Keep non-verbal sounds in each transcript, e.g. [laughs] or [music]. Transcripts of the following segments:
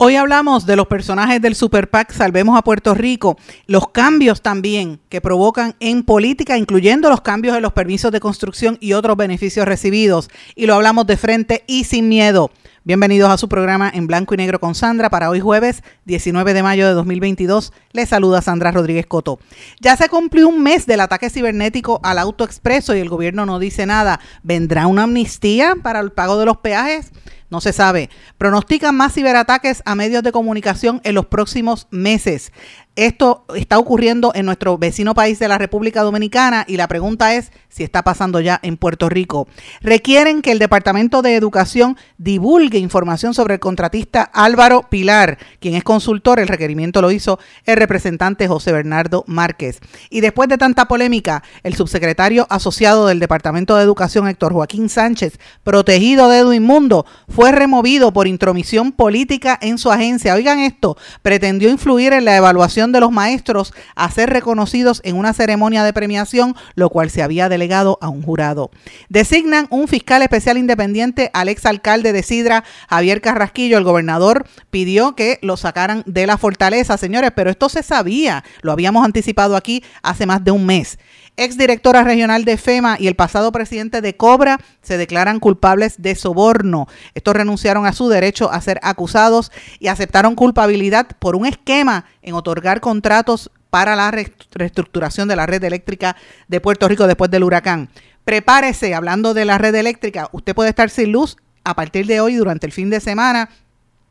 Hoy hablamos de los personajes del Super PAC Salvemos a Puerto Rico, los cambios también que provocan en política, incluyendo los cambios en los permisos de construcción y otros beneficios recibidos. Y lo hablamos de frente y sin miedo. Bienvenidos a su programa en blanco y negro con Sandra para hoy jueves 19 de mayo de 2022. Les saluda Sandra Rodríguez Coto. Ya se cumplió un mes del ataque cibernético al auto expreso y el gobierno no dice nada. ¿Vendrá una amnistía para el pago de los peajes? No se sabe. Pronostican más ciberataques a medios de comunicación en los próximos meses. Esto está ocurriendo en nuestro vecino país de la República Dominicana y la pregunta es si está pasando ya en Puerto Rico. Requieren que el Departamento de Educación divulgue información sobre el contratista Álvaro Pilar, quien es consultor. El requerimiento lo hizo el representante José Bernardo Márquez. Y después de tanta polémica, el subsecretario asociado del Departamento de Educación, Héctor Joaquín Sánchez, protegido de Edwin Mundo, fue removido por intromisión política en su agencia. Oigan esto, pretendió influir en la evaluación de los maestros a ser reconocidos en una ceremonia de premiación, lo cual se había delegado a un jurado. Designan un fiscal especial independiente al exalcalde de Sidra, Javier Carrasquillo. El gobernador pidió que lo sacaran de la fortaleza, señores, pero esto se sabía, lo habíamos anticipado aquí hace más de un mes exdirectora regional de FEMA y el pasado presidente de Cobra se declaran culpables de soborno. Estos renunciaron a su derecho a ser acusados y aceptaron culpabilidad por un esquema en otorgar contratos para la reestructuración de la red eléctrica de Puerto Rico después del huracán. Prepárese, hablando de la red eléctrica, usted puede estar sin luz a partir de hoy durante el fin de semana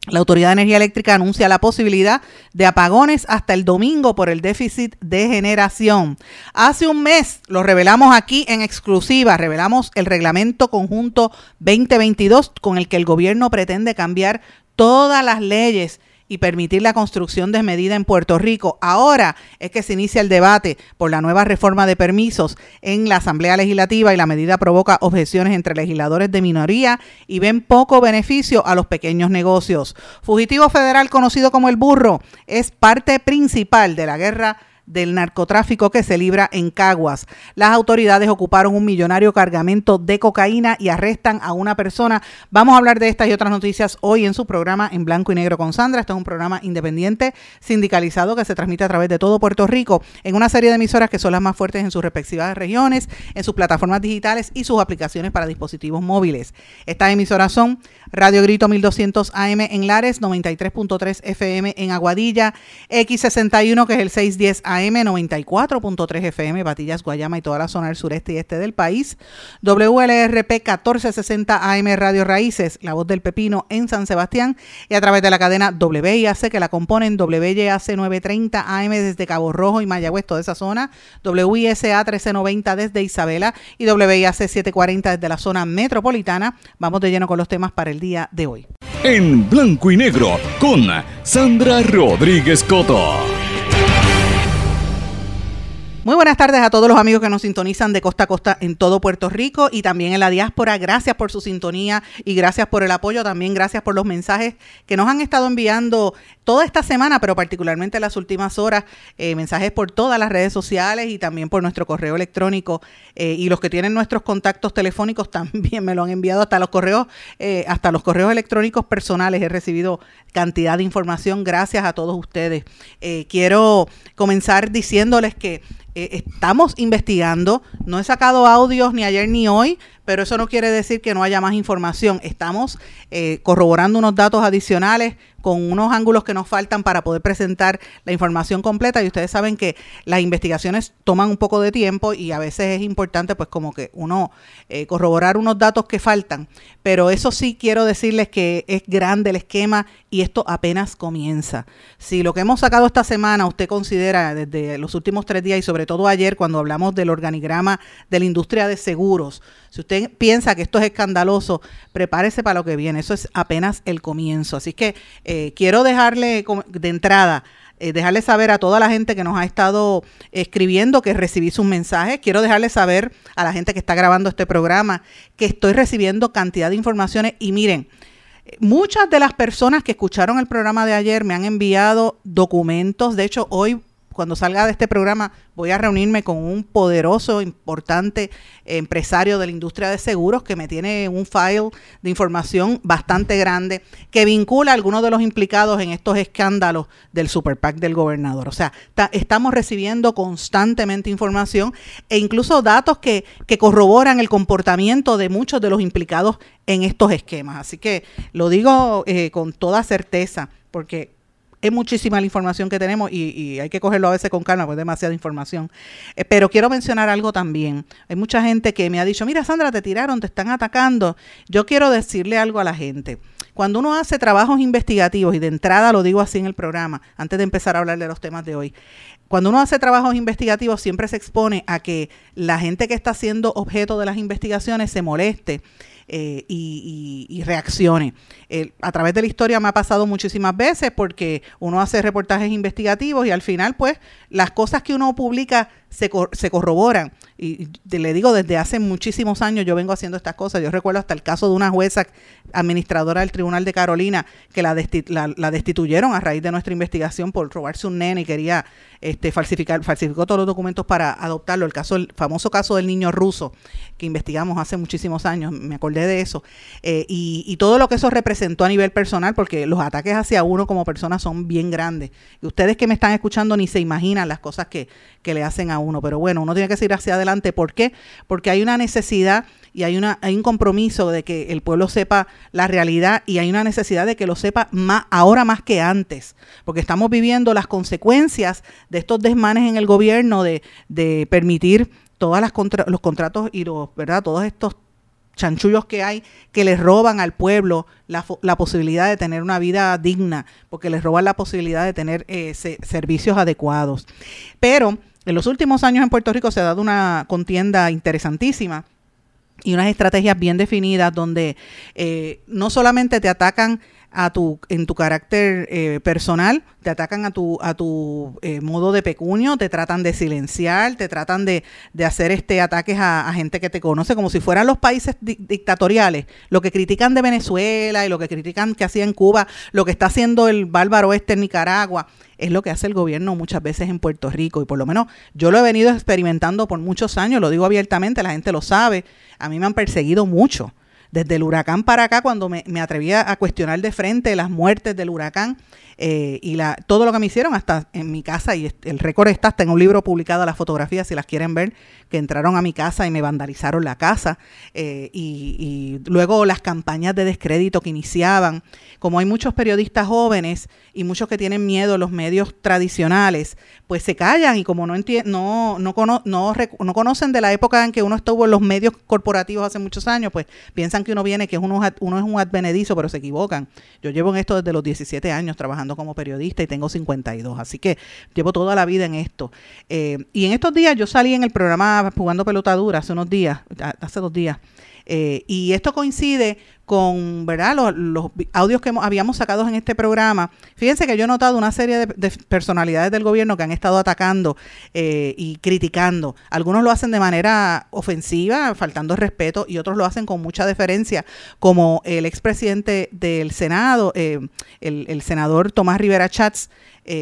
la Autoridad de Energía Eléctrica anuncia la posibilidad de apagones hasta el domingo por el déficit de generación. Hace un mes lo revelamos aquí en exclusiva, revelamos el reglamento conjunto 2022 con el que el gobierno pretende cambiar todas las leyes y permitir la construcción desmedida en Puerto Rico. Ahora es que se inicia el debate por la nueva reforma de permisos en la Asamblea Legislativa y la medida provoca objeciones entre legisladores de minoría y ven poco beneficio a los pequeños negocios. Fugitivo federal conocido como el burro es parte principal de la guerra del narcotráfico que se libra en Caguas. Las autoridades ocuparon un millonario cargamento de cocaína y arrestan a una persona. Vamos a hablar de estas y otras noticias hoy en su programa en blanco y negro con Sandra. Este es un programa independiente, sindicalizado, que se transmite a través de todo Puerto Rico en una serie de emisoras que son las más fuertes en sus respectivas regiones, en sus plataformas digitales y sus aplicaciones para dispositivos móviles. Estas emisoras son Radio Grito 1200 AM en Lares, 93.3 FM en Aguadilla, X61 que es el 610 AM AM 94.3 FM, Batillas, Guayama y toda la zona del sureste y este del país. WLRP 1460 AM Radio Raíces, La Voz del Pepino en San Sebastián y a través de la cadena WIAC que la componen WYAC 930 AM desde Cabo Rojo y Mayagüez, toda esa zona, WISA 1390 desde Isabela y WIAC 740 desde la zona metropolitana. Vamos de lleno con los temas para el día de hoy. En blanco y negro con Sandra Rodríguez Coto. Muy buenas tardes a todos los amigos que nos sintonizan de costa a costa en todo Puerto Rico y también en la diáspora. Gracias por su sintonía y gracias por el apoyo. También gracias por los mensajes que nos han estado enviando toda esta semana, pero particularmente en las últimas horas. Eh, mensajes por todas las redes sociales y también por nuestro correo electrónico. Eh, y los que tienen nuestros contactos telefónicos [laughs] también me lo han enviado hasta los correos, eh, hasta los correos electrónicos personales. He recibido cantidad de información. Gracias a todos ustedes. quiero comenzar diciéndoles que eh, estamos investigando, no he sacado audios ni ayer ni hoy, pero eso no quiere decir que no haya más información. Estamos eh, corroborando unos datos adicionales con unos ángulos que nos faltan para poder presentar la información completa y ustedes saben que las investigaciones toman un poco de tiempo y a veces es importante pues como que uno eh, corroborar unos datos que faltan, pero eso sí quiero decirles que es grande el esquema y esto apenas comienza. Si lo que hemos sacado esta semana usted considera desde los últimos tres días y sobre todo ayer cuando hablamos del organigrama de la industria de seguros, si usted piensa que esto es escandaloso, prepárese para lo que viene. Eso es apenas el comienzo. Así que eh, quiero dejarle de entrada eh, dejarle saber a toda la gente que nos ha estado escribiendo que recibí sus mensajes. Quiero dejarle saber a la gente que está grabando este programa que estoy recibiendo cantidad de informaciones y miren, muchas de las personas que escucharon el programa de ayer me han enviado documentos. De hecho, hoy cuando salga de este programa voy a reunirme con un poderoso, importante empresario de la industria de seguros que me tiene un file de información bastante grande que vincula a algunos de los implicados en estos escándalos del Super PAC del gobernador. O sea, estamos recibiendo constantemente información e incluso datos que, que corroboran el comportamiento de muchos de los implicados en estos esquemas. Así que lo digo eh, con toda certeza porque es muchísima la información que tenemos y, hay que cogerlo a veces con calma, porque es demasiada información. Eh, pero quiero mencionar algo también. Hay mucha gente que me ha dicho, mira Sandra, te tiraron, te están atacando. Yo quiero decirle algo a la gente. Cuando uno hace trabajos investigativos, y de entrada lo digo así en el programa, antes de empezar a hablar de los temas de hoy, cuando uno hace trabajos investigativos siempre se expone a que la gente que está siendo objeto de las investigaciones se moleste eh, y, reaccione. a través de la historia me ha pasado muchísimas veces porque uno hace reportajes investigativos y al final pues las cosas que uno publica se, se corroboran. Y le digo, desde hace muchísimos años yo vengo haciendo estas cosas. Yo recuerdo hasta el caso de una jueza administradora del Tribunal de Carolina que la, la, destituyeron a raíz de nuestra investigación por robarse un nene y quería este, falsificar, falsificó todos los documentos para adoptarlo. El caso, el famoso caso del niño ruso que investigamos hace muchísimos años, me acordé de eso. Eh, y, todo lo que eso representó a nivel personal, porque los ataques hacia uno como persona son bien grandes. Y ustedes que me están escuchando ni se imaginan las cosas que, que le hacen a uno. Pero bueno, uno tiene que seguir hacia adelante. ¿Por qué? Porque hay una necesidad y hay, una, hay un compromiso de que el pueblo sepa la realidad y hay una necesidad de que lo sepa más, ahora más que antes. Porque estamos viviendo las consecuencias de estos desmanes en el gobierno de, de permitir todas las los contratos y los, ¿verdad? Todos estos chanchullos que hay que les roban al pueblo la, la, posibilidad de tener una vida digna, porque les roban la posibilidad de tener eh, servicios adecuados. Pero en los últimos años en Puerto Rico se ha dado una contienda interesantísima y unas estrategias bien definidas donde eh, no solamente te atacan a tu, en tu carácter eh, personal, te atacan a tu, a tu eh, modo de pecunio, te tratan de silenciar, te tratan de, de hacer este ataques a, gente que te conoce, como si fueran los países dictatoriales, lo que critican de Venezuela y lo que critican que hacía en Cuba, lo que está haciendo el bárbaro este en Nicaragua, es lo que hace el gobierno muchas veces en Puerto Rico. Y por lo menos yo lo he venido experimentando por muchos años, lo digo abiertamente, la gente lo sabe, a mí me han perseguido mucho desde el huracán para acá, cuando me, me atrevía a cuestionar de frente las muertes del huracán eh, y la, todo lo que me hicieron hasta en mi casa, y el récord está hasta en un libro publicado, las fotografías, si las quieren ver, que entraron a mi casa y me vandalizaron la casa, eh, y, luego las campañas de descrédito que iniciaban. Como hay muchos periodistas jóvenes y muchos que tienen miedo a los medios tradicionales, pues se callan y como no, no, no, no, no conocen de la época en que uno estuvo en los medios corporativos hace muchos años, pues piensan que uno viene, que uno, uno es un advenedizo, pero se equivocan. Yo llevo en esto desde los 17 años trabajando como periodista y tengo 52, así que llevo toda la vida en esto. Eh, y en estos días yo salí en el programa Jugando Pelotadura hace unos días, hace dos días, eh, y esto coincide con ¿verdad? Los, audios que habíamos sacado en este programa. Fíjense que yo he notado una serie de, personalidades del gobierno que han estado atacando eh, y criticando. Algunos lo hacen de manera ofensiva, faltando respeto, y otros lo hacen con mucha deferencia, como el expresidente del Senado, eh, el, senador Tomás Rivera Chats,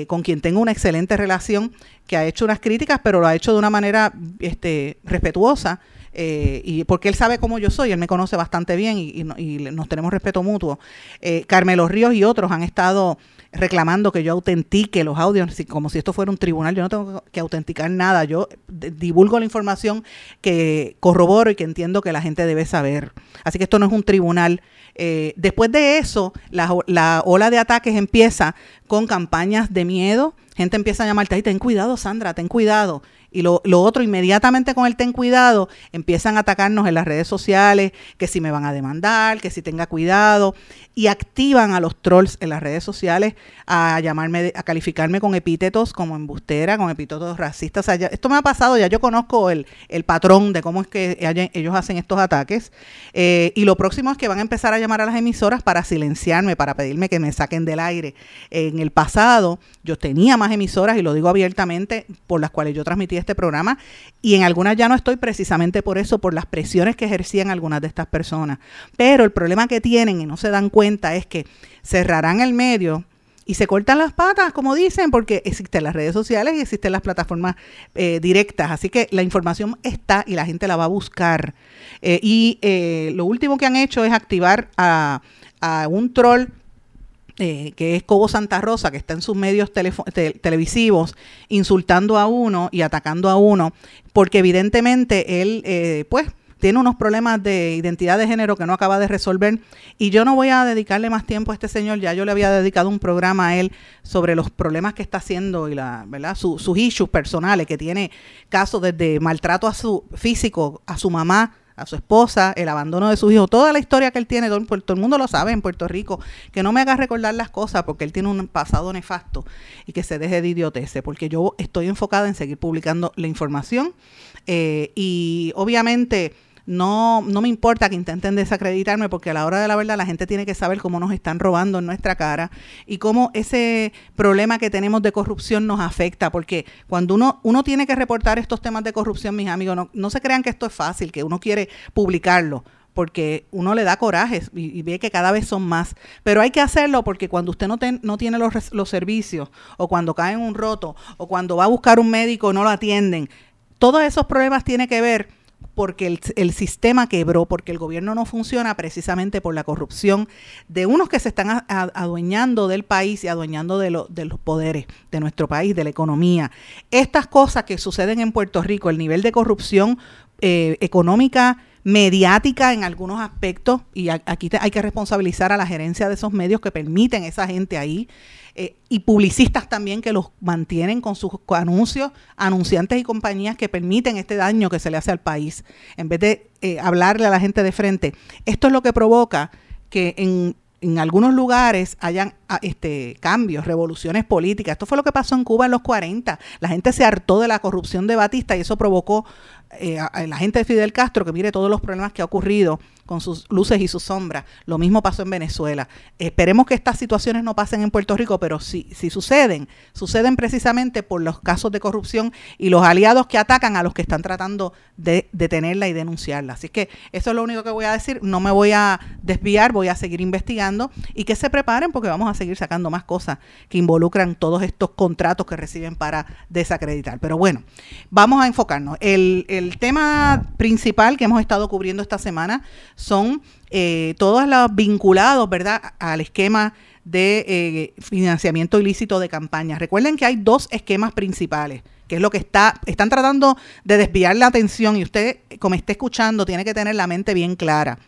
con quien tengo una excelente relación, que ha hecho unas críticas, pero lo ha hecho de una manera este, respetuosa eh, y porque él sabe cómo yo soy, él me conoce bastante bien y, nos tenemos respeto mutuo. Eh, Carmelo Ríos y otros han estado reclamando que yo autentique los audios, como si esto fuera un tribunal. Yo no tengo que autenticar nada, yo divulgo la información que corroboro y que entiendo que la gente debe saber. Así que esto no es un tribunal. Eh, después de eso, la, la ola de ataques empieza con campañas de miedo. Gente empieza a llamarte, ten cuidado, Sandra, ten cuidado Y lo, otro, inmediatamente con el ten cuidado, empiezan a atacarnos en las redes sociales, que si me van a demandar, que si tenga cuidado, y activan a los trolls en las redes sociales a llamarme, a calificarme con epítetos como embustera, con epítetos racistas. esto me ha pasado, ya yo conozco el, el patrón de cómo es que ellos hacen estos ataques. Eh, y lo próximo es que van a empezar a llamar a las emisoras para silenciarme, para pedirme que me saquen del aire. En el pasado yo tenía más emisoras, y lo digo abiertamente, por las cuales yo transmitía este programa, y en algunas ya no estoy precisamente por eso, por las presiones que ejercían algunas de estas personas. Pero el problema que tienen y no se dan cuenta es que cerrarán el medio y se cortan las patas, como dicen, porque existen las redes sociales y existen las plataformas eh, directas. Así que la información está y la gente la va a buscar. Eh, y eh, lo último que han hecho es activar a, a un troll eh, que es Cobo Santa Rosa, que está en sus medios televisivos insultando a uno y atacando a uno, porque evidentemente él, eh, pues, tiene unos problemas de identidad de género que no acaba de resolver y yo no voy a dedicarle más tiempo a este señor, ya yo le había dedicado un programa a él sobre los problemas que está haciendo y la, ¿verdad? sus issues personales, que tiene casos desde maltrato a su físico, a su mamá, a su esposa, el abandono de sus hijos, toda la historia que él tiene, todo, el mundo lo sabe en Puerto Rico, que no me haga recordar las cosas porque él tiene un pasado nefasto y que se deje de idioteces, porque yo estoy enfocada en seguir publicando la información eh, y obviamente no, no me importa que intenten desacreditarme porque a la hora de la verdad la gente tiene que saber cómo nos están robando en nuestra cara y cómo ese problema que tenemos de corrupción nos afecta, porque cuando uno, uno tiene que reportar estos temas de corrupción, mis amigos, no, no se crean que esto es fácil, que uno quiere publicarlo porque uno le da coraje y, ve que cada vez son más. Pero hay que hacerlo porque cuando usted no, no tiene los, los, servicios, o cuando cae en un roto, o cuando va a buscar un médico no lo atienden, todos esos problemas tienen que ver porque el, sistema quebró, porque el gobierno no funciona precisamente por la corrupción de unos que se están adueñando del país y adueñando de, los poderes de nuestro país, de la economía. Estas cosas que suceden en Puerto Rico, el nivel de corrupción eh, económica, mediática en algunos aspectos, y aquí hay que responsabilizar a la gerencia de esos medios que permiten a esa gente ahí, eh, y publicistas también que los mantienen con sus anuncios, anunciantes y compañías que permiten este daño que se le hace al país, en vez de eh, hablarle a la gente de frente. Esto es lo que provoca que en en algunos lugares hayan ah, este, cambios, revoluciones políticas. Esto fue lo que pasó en Cuba en los 40. La gente se hartó de la corrupción de Batista y eso provocó eh, a la gente de Fidel Castro que mire todos los problemas que ha ocurrido con sus luces y sus sombras. Lo mismo pasó en Venezuela. Esperemos que estas situaciones no pasen en Puerto Rico, pero si, si suceden, suceden precisamente por los casos de corrupción y los aliados que atacan a los que están tratando de detenerla y denunciarla. Así que eso es lo único que voy a decir. No me voy a desviar, voy a seguir investigando y que se preparen porque vamos a seguir sacando más cosas que involucran todos estos contratos que reciben para desacreditar. Pero bueno, vamos a enfocarnos. El, el tema principal que hemos estado cubriendo esta semana son eh, todos los vinculados, ¿verdad?, al esquema de eh, financiamiento ilícito de campañas. Recuerden que hay dos esquemas principales, que es lo que está, están tratando de desviar la atención y usted, como esté escuchando, tiene que tener la mente bien clara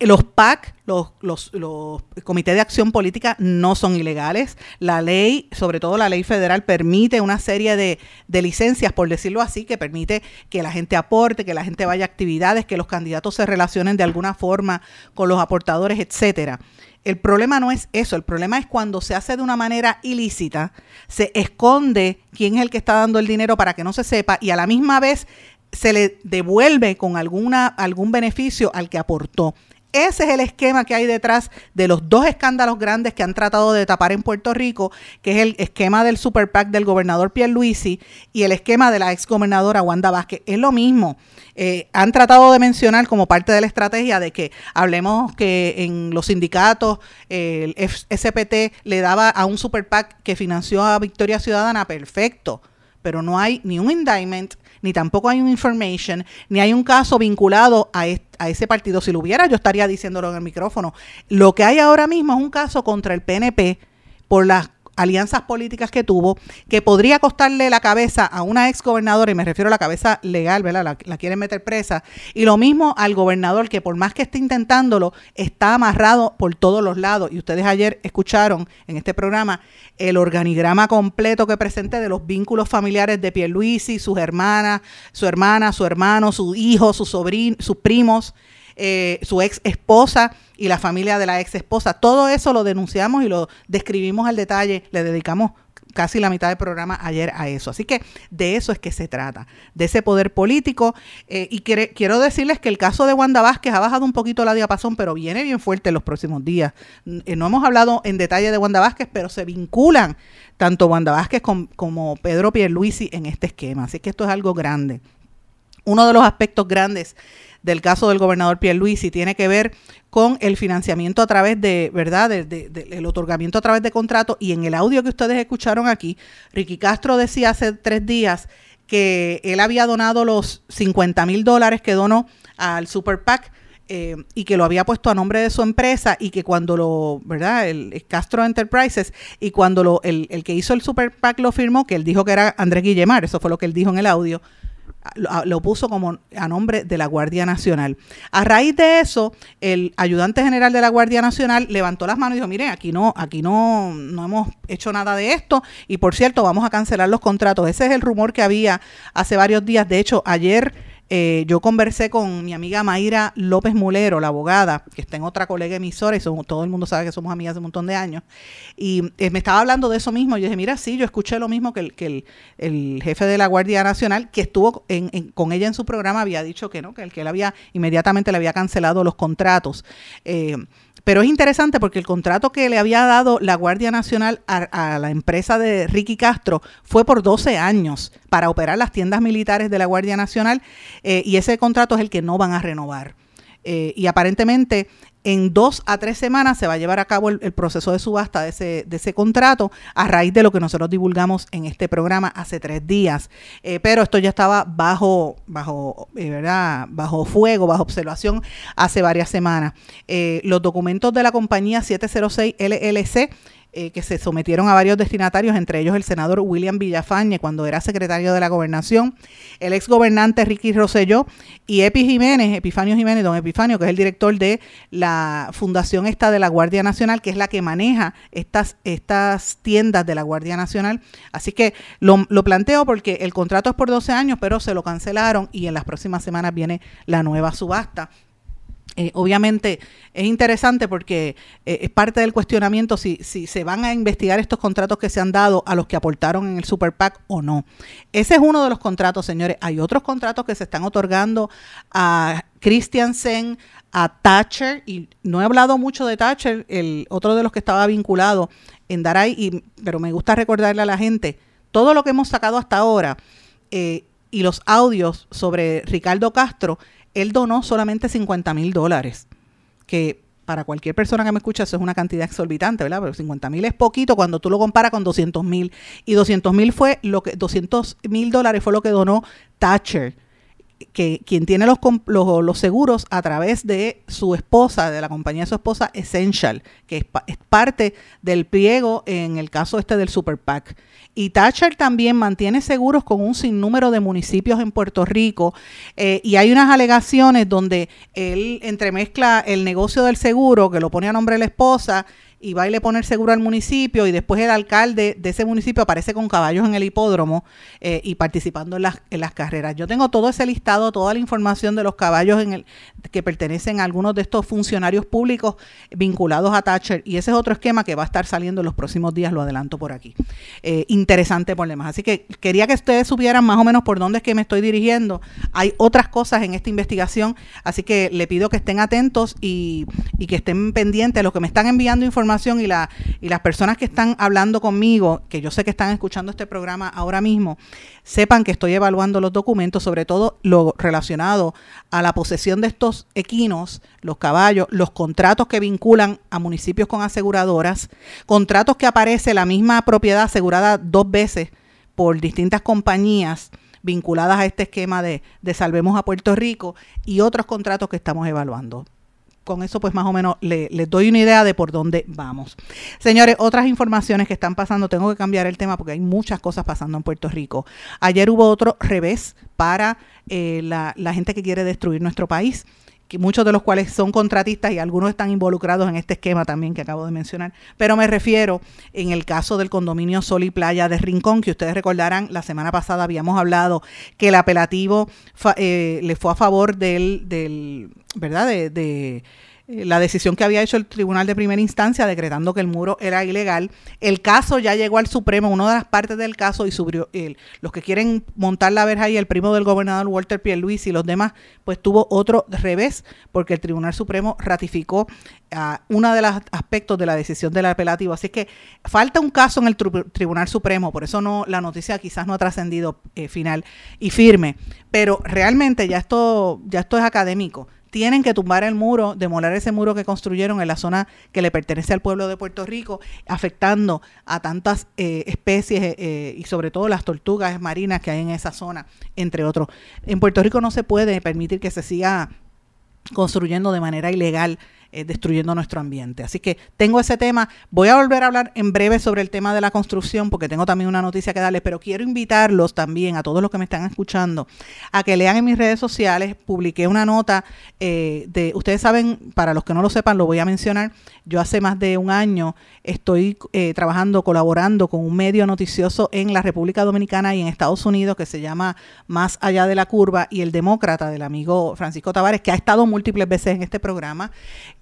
los PAC, los, los, los, comités de acción política, no son ilegales. La ley, sobre todo la ley federal, permite una serie de, de, licencias, por decirlo así, que permite que la gente aporte, que la gente vaya a actividades, que los candidatos se relacionen de alguna forma con los aportadores, etcétera. El problema no es eso, el problema es cuando se hace de una manera ilícita, se esconde quién es el que está dando el dinero para que no se sepa y a la misma vez se le devuelve con alguna, algún beneficio al que aportó. Ese es el esquema que hay detrás de los dos escándalos grandes que han tratado de tapar en Puerto Rico, que es el esquema del Super PAC del gobernador Pierluisi y el esquema de la ex gobernadora Wanda Vázquez. Es lo mismo. Eh, han tratado de mencionar como parte de la estrategia de que hablemos que en los sindicatos el SPT le daba a un Super PAC que financió a Victoria Ciudadana, perfecto, pero no hay ni un indictment, ni tampoco hay un information, ni hay un caso vinculado a, a ese partido. Si lo hubiera, yo estaría diciéndolo en el micrófono. Lo que hay ahora mismo es un caso contra el PNP por las alianzas políticas que tuvo, que podría costarle la cabeza a una ex gobernadora, y me refiero a la cabeza legal, ¿verdad? La, la quieren meter presa, y lo mismo al gobernador, que por más que esté intentándolo, está amarrado por todos los lados. Y ustedes ayer escucharon en este programa el organigrama completo que presenté de los vínculos familiares de Pierluisi, sus hermanas, su hermana, su hermano, su hijo, su sobrino, sus primos, eh, su ex esposa y la familia de la ex esposa. Todo eso lo denunciamos y lo describimos al detalle, le dedicamos casi la mitad del programa ayer a eso. Así que de eso es que se trata, de ese poder político. Eh, y quiero decirles que el caso de Wanda Vázquez ha bajado un poquito la diapasón, pero viene bien fuerte en los próximos días. Eh, no hemos hablado en detalle de Wanda Vázquez, pero se vinculan tanto Wanda Vázquez como Pedro Pierluisi en este esquema. Así que esto es algo grande. Uno de los aspectos grandes del caso del gobernador Pierluisi tiene que ver con el financiamiento a través de, ¿verdad?, del otorgamiento a través de contratos. Y en el audio que ustedes escucharon aquí, Ricky Castro decía hace tres días que él había donado los 50 mil dólares que donó al Super PAC eh, y que lo había puesto a nombre de su empresa y que cuando lo, ¿verdad? El, Castro Enterprises y cuando lo, el, el, que hizo el Super PAC lo firmó, que él dijo que era Andrés Guillemar, eso fue lo que él dijo en el audio, lo, puso como a nombre de la Guardia Nacional. A raíz de eso, el ayudante general de la Guardia Nacional levantó las manos y dijo, mire, aquí no, aquí no, no hemos hecho nada de esto y por cierto, vamos a cancelar los contratos. Ese es el rumor que había hace varios días. De hecho, ayer eh, yo conversé con mi amiga Mayra López Mulero, la abogada, que está en otra colega emisora y todo el mundo sabe que somos amigas hace un montón de años. Y eh, me estaba hablando de eso mismo. Yo dije, mira, sí, yo escuché lo mismo que el, que el, jefe de la Guardia Nacional, que estuvo con ella en su programa, había dicho que no, que el que él había inmediatamente le había cancelado los contratos. Eh, pero es interesante porque el contrato que le había dado la Guardia Nacional a, la empresa de Ricky Castro fue por 12 años para operar las tiendas militares de la Guardia Nacional eh, y ese contrato es el que no van a renovar. Eh, y aparentemente en dos a tres semanas se va a llevar a cabo el, proceso de subasta de ese, de ese, contrato a raíz de lo que nosotros divulgamos en este programa hace tres días. Eh, pero esto ya estaba bajo, bajo, eh, ¿verdad? bajo fuego, bajo observación hace varias semanas. Eh, los documentos de la compañía 706 LLC eh, que se sometieron a varios destinatarios, entre ellos el senador William Villafañe cuando era secretario de la gobernación, el ex gobernante Ricky Rosselló y Epi Jiménez, Epifanio Jiménez, don Epifanio, que es el director de la fundación esta de la Guardia Nacional, que es la que maneja estas, estas tiendas de la Guardia Nacional. Así que lo, lo planteo porque el contrato es por 12 años, pero se lo cancelaron y en las próximas semanas viene la nueva subasta eh, obviamente es interesante porque eh, es parte del cuestionamiento si, si se van a investigar estos contratos que se han dado a los que aportaron en el Super PAC o no. Ese es uno de los contratos, señores. Hay otros contratos que se están otorgando a Christiansen, a Thatcher, y no he hablado mucho de Thatcher, el otro de los que estaba vinculado en Daray, y, pero me gusta recordarle a la gente, todo lo que hemos sacado hasta ahora eh, y los audios sobre Ricardo Castro, él donó solamente 50 mil dólares, que para cualquier persona que me escucha eso es una cantidad exorbitante, ¿verdad? Pero 50 mil es poquito cuando tú lo comparas con 200 mil. Y 200 mil fue lo que, 200 mil dólares fue lo que donó Thatcher que quien tiene los, los, seguros a través de su esposa, de la compañía de su esposa, Essential, que es, parte del pliego en el caso este del Super PAC. Y Thatcher también mantiene seguros con un sinnúmero de municipios en Puerto Rico eh, y hay unas alegaciones donde él entremezcla el negocio del seguro, que lo pone a nombre de la esposa, y va y le pone el seguro al municipio y después el alcalde de ese municipio aparece con caballos en el hipódromo eh, y participando en las, carreras. Yo tengo todo ese listado, toda la información de los caballos en el, que pertenecen a algunos de estos funcionarios públicos vinculados a Thatcher y ese es otro esquema que va a estar saliendo en los próximos días, lo adelanto por aquí. Eh, interesante por demás. Así que quería que ustedes supieran más o menos por dónde es que me estoy dirigiendo. Hay otras cosas en esta investigación, así que le pido que estén atentos y, y que estén pendientes los que me están enviando información y, la, y las personas que están hablando conmigo, que yo sé que están escuchando este programa ahora mismo, sepan que estoy evaluando los documentos, sobre todo lo relacionado a la posesión de estos equinos, los caballos, los contratos que vinculan a municipios con aseguradoras, contratos que aparece la misma propiedad asegurada dos veces por distintas compañías vinculadas a este esquema de, de Salvemos a Puerto Rico y otros contratos que estamos evaluando con eso pues más o menos les doy una idea de por dónde vamos. Señores, otras informaciones que están pasando, tengo que cambiar el tema porque hay muchas cosas pasando en Puerto Rico. Ayer hubo otro revés para eh, la gente que quiere destruir nuestro país muchos de los cuales son contratistas y algunos están involucrados en este esquema también que acabo de mencionar. Pero me refiero en el caso del condominio Sol y Playa de Rincón, que ustedes recordarán, la semana pasada habíamos hablado que el apelativo eh, le fue a favor del, del ¿verdad? de eh, la decisión que había hecho el Tribunal de Primera Instancia decretando que el muro era ilegal. El caso ya llegó al Supremo, una de las partes del caso, y subió el, los que quieren montar la verja y el primo del gobernador Walter Luis y los demás, pues tuvo otro revés, porque el Tribunal Supremo ratificó uh, uno de los aspectos de la decisión del apelativo. Así que falta un caso en el Tribunal Supremo, por eso no la noticia quizás no ha trascendido eh, final y firme, pero realmente ya esto, ya esto es académico tienen que tumbar el muro, demoler ese muro que construyeron en la zona que le pertenece al pueblo de Puerto Rico, afectando a tantas eh, especies eh, eh, y sobre todo las tortugas marinas que hay en esa zona, entre otros. En Puerto Rico no se puede permitir que se siga construyendo de manera ilegal eh, destruyendo nuestro ambiente. Así que tengo ese tema. Voy a volver a hablar en breve sobre el tema de la construcción porque tengo también una noticia que darles, pero quiero invitarlos también a todos los que me están escuchando a que lean en mis redes sociales. Publiqué una nota eh, de, ustedes saben, para los que no lo sepan, lo voy a mencionar. Yo hace más de un año estoy eh, trabajando, colaborando con un medio noticioso en la República Dominicana y en Estados Unidos que se llama Más Allá de la Curva y el Demócrata del amigo Francisco Tavares, que ha estado múltiples veces en este programa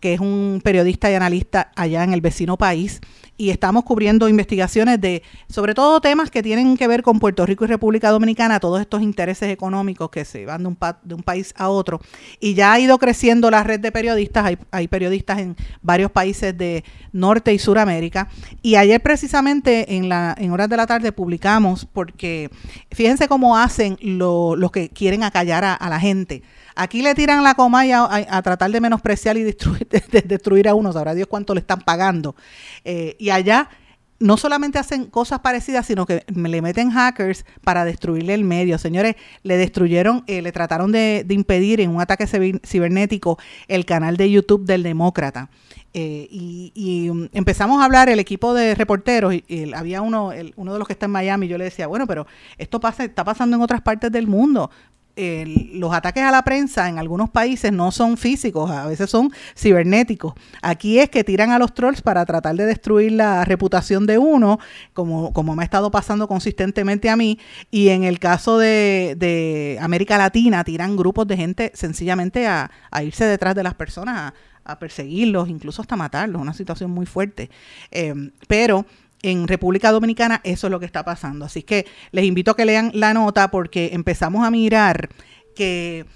que es un periodista y analista allá en el vecino país, y estamos cubriendo investigaciones de, sobre todo temas que tienen que ver con Puerto Rico y República Dominicana, todos estos intereses económicos que se van de un, de un país a otro. Y ya ha ido creciendo la red de periodistas, hay, hay periodistas en varios países de Norte y Suramérica. Y ayer precisamente en, la, en horas de la tarde publicamos, porque fíjense cómo hacen los que quieren acallar a la gente Aquí le tiran la coma a, a, tratar de menospreciar y destruir, [laughs] de, destruir a uno, sabrá Dios cuánto le están pagando. Eh, y allá no solamente hacen cosas parecidas, sino que le meten hackers para destruirle el medio. Señores, le destruyeron, eh, le trataron de, impedir en un ataque cibernético el canal de YouTube del Demócrata. Eh, y, um, empezamos a hablar, el equipo de reporteros, y, había uno, uno de los que está en Miami, yo le decía, bueno, pero esto pasa, está pasando en otras partes del mundo los ataques a la prensa en algunos países no son físicos, a veces son cibernéticos. Aquí es que tiran a los trolls para tratar de destruir la reputación de uno, como, como me ha estado pasando consistentemente a mí. Y en el caso de, América Latina, tiran grupos de gente sencillamente a, irse detrás de las personas, a, perseguirlos, incluso hasta matarlos. Una situación muy fuerte. Eh, pero en República Dominicana eso es lo que está pasando. Así que les invito a que lean la nota porque empezamos a mirar que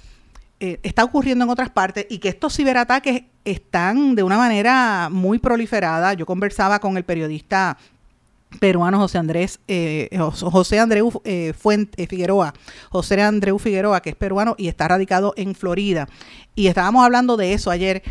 eh, está ocurriendo en otras partes y que estos ciberataques están de una manera muy proliferada. Yo conversaba con el periodista peruano José Andrés eh, José Andreu eh, Fuente, Figueroa José Andreu Figueroa que es peruano y está radicado en Florida y estábamos hablando de eso ayer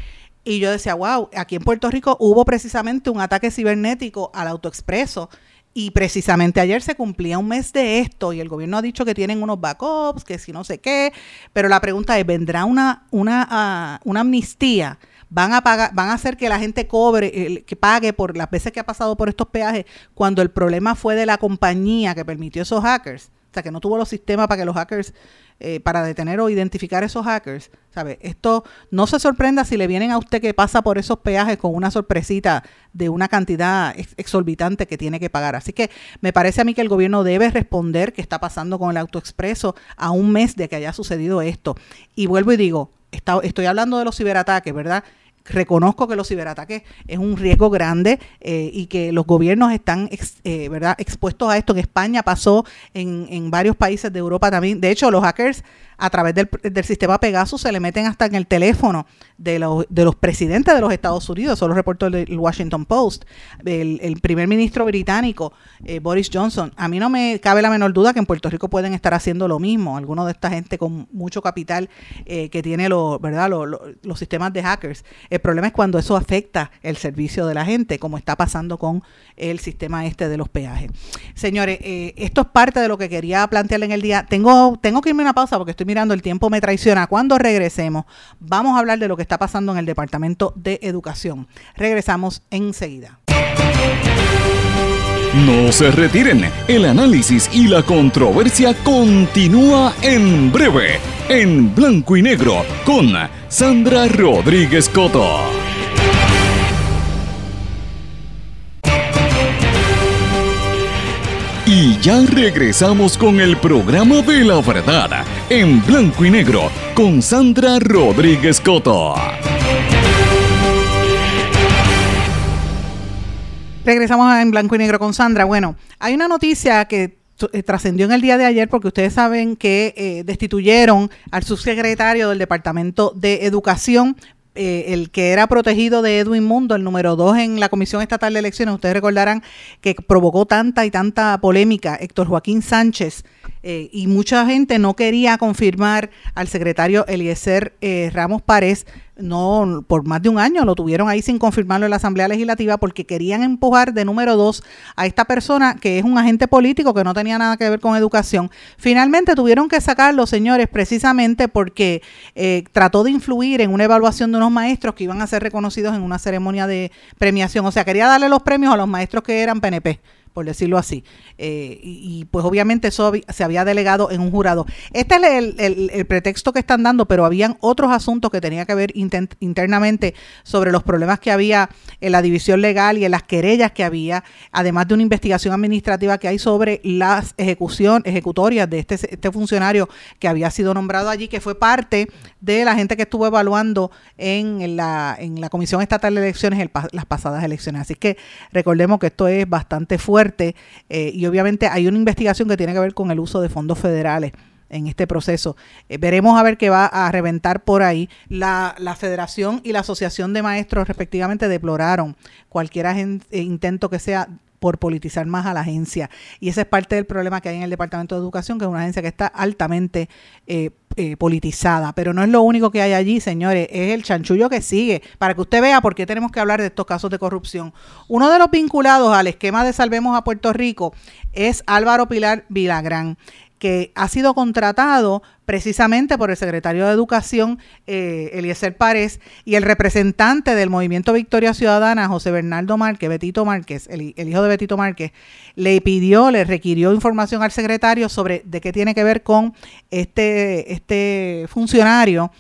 y yo decía, wow, aquí en Puerto Rico hubo precisamente un ataque cibernético al autoexpreso. Y precisamente ayer se cumplía un mes de esto y el gobierno ha dicho que tienen unos backups, que si no sé qué, pero la pregunta es, ¿vendrá una, una, ah, una amnistía? ¿Van a, pagar, ¿Van a hacer que la gente cobre, que pague por las veces que ha pasado por estos peajes cuando el problema fue de la compañía que permitió esos hackers? O sea, que no tuvo los sistemas para que los hackers, eh, para detener o identificar esos hackers. ¿Sabe? Esto no se sorprenda si le vienen a usted que pasa por esos peajes con una sorpresita de una cantidad exorbitante que tiene que pagar. Así que me parece a mí que el gobierno debe responder qué está pasando con el autoexpreso a un mes de que haya sucedido esto. Y vuelvo y digo, estoy hablando de los ciberataques, ¿verdad? Reconozco que los ciberataques es un riesgo grande eh, y que los gobiernos están eh, ¿verdad? expuestos a esto. En España pasó, en, en varios países de Europa también. De hecho, los hackers a través del, sistema Pegasus se le meten hasta en el teléfono de los, de los presidentes de los Estados Unidos, eso lo reportó el, Washington Post, el, primer ministro británico, eh, Boris Johnson. A mí no me cabe la menor duda que en Puerto Rico pueden estar haciendo lo mismo, algunos de esta gente con mucho capital eh, que tiene lo, ¿verdad? los sistemas de hackers. El problema es cuando eso afecta el servicio de la gente, como está pasando con el sistema este de los peajes. Señores, eh, esto es parte de lo que quería plantearle en el día. Tengo, tengo que irme a una pausa porque estoy mirando, el tiempo me traiciona. Cuando regresemos, vamos a hablar de lo que está pasando en el Departamento de Educación. Regresamos enseguida. No se retiren, el análisis y la controversia continúa en breve, en blanco y negro, con Sandra Rodríguez Coto. Y ya regresamos con el programa de la verdad, en blanco y negro, con Sandra Rodríguez Coto. Regresamos en blanco y negro con Sandra. Bueno, hay una noticia que eh, trascendió en el día de ayer porque ustedes saben que eh, destituyeron al subsecretario del Departamento de Educación eh, el que era protegido de Edwin Mundo, el número dos en la Comisión Estatal de Elecciones, ustedes recordarán que provocó tanta y tanta polémica, Héctor Joaquín Sánchez, y mucha gente no quería confirmar al secretario Eliezer Ramos Párez no por más de un año lo tuvieron ahí sin confirmarlo en la Asamblea Legislativa porque querían empujar de número dos a esta persona que es un agente político que no tenía nada que ver con educación. Finalmente tuvieron que sacarlo, señores, precisamente porque eh, trató de influir en una evaluación de unos maestros que iban a ser reconocidos en una ceremonia de premiación. O sea, quería darle los premios a los maestros que eran PNP por decirlo así. Eh, y, pues obviamente eso se había delegado en un jurado. Este es el, pretexto que están dando, pero habían otros asuntos que tenía que ver internamente sobre los problemas que había en la división legal y en las querellas que había, además de una investigación administrativa que hay sobre las ejecución, ejecutorias de este, este funcionario que había sido nombrado allí, que fue parte de la gente que estuvo evaluando en la, en la Comisión Estatal de Elecciones las pasadas elecciones. Así que recordemos que esto es bastante fuerte eh, y obviamente hay una investigación que tiene que ver con el uso de fondos federales en este proceso. Eh, veremos a ver qué va a reventar por ahí. La, la, Federación y la Asociación de Maestros respectivamente deploraron cualquier intento que sea por politizar más a la agencia. Y ese es parte del problema que hay en el Departamento de Educación, que es una agencia que está altamente eh, eh, politizada. Pero no es lo único que hay allí, señores, es el chanchullo que sigue, para que usted vea por qué tenemos que hablar de estos casos de corrupción. Uno de los vinculados al esquema de Salvemos a Puerto Rico es Álvaro Pilar Vilagrán que ha sido contratado precisamente por el secretario de Educación, eh, Eliezer Párez, y el representante del Movimiento Victoria Ciudadana, José Bernardo Márquez, Betito Márquez, el, hijo de Betito Márquez, le pidió, le requirió información al secretario sobre de qué tiene que ver con este, este funcionario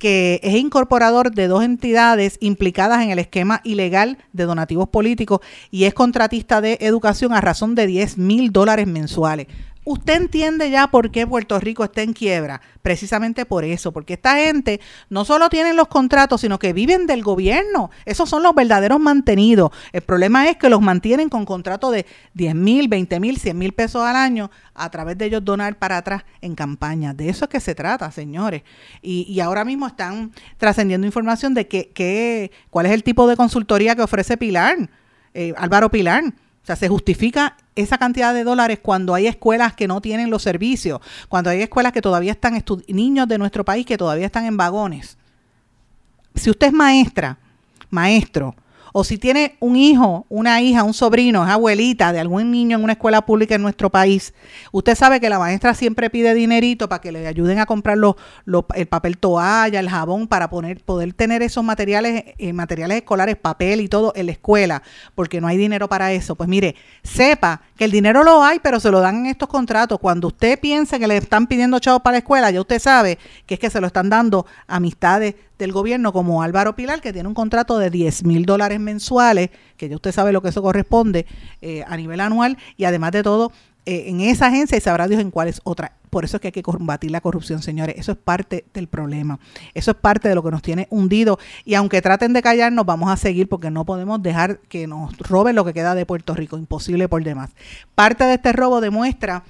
que es incorporador de dos entidades implicadas en el esquema ilegal de donativos políticos y es contratista de educación a razón de 10 mil dólares mensuales. Usted entiende ya por qué Puerto Rico está en quiebra, precisamente por eso, porque esta gente no solo tienen los contratos, sino que viven del gobierno. Esos son los verdaderos mantenidos. El problema es que los mantienen con contratos de 10 mil, 20 mil, 100 mil pesos al año a través de ellos donar para atrás en campaña. De eso es que se trata, señores. Y, ahora mismo están trascendiendo información de que, cuál es el tipo de consultoría que ofrece Pilar, eh, Álvaro Pilar o sea, se justifica esa cantidad de dólares cuando hay escuelas que no tienen los servicios, cuando hay escuelas que todavía están, niños de nuestro país que todavía están en vagones. Si usted es maestra, maestro, o si tiene un hijo, una hija, un sobrino, es abuelita de algún niño en una escuela pública en nuestro país, usted sabe que la maestra siempre pide dinerito para que le ayuden a comprar el papel toalla, el jabón, para poner, poder tener esos materiales, eh, materiales escolares, papel y todo en la escuela, porque no hay dinero para eso. Pues mire, sepa que el dinero lo hay, pero se lo dan en estos contratos. Cuando usted piensa que le están pidiendo chavos para la escuela, ya usted sabe que es que se lo están dando amistades del gobierno como Álvaro Pilar, que tiene un contrato de 10 mil dólares mensuales, que ya usted sabe lo que eso corresponde eh, a nivel anual, y además de todo, eh, en esa agencia y sabrá Dios en cuál es otra. Por eso es que hay que combatir la corrupción, señores. Eso es parte del problema. Eso es parte de lo que nos tiene hundido. Y aunque traten de callarnos, vamos a seguir porque no podemos dejar que nos roben lo que queda de Puerto Rico. Imposible por demás. Parte de este robo demuestra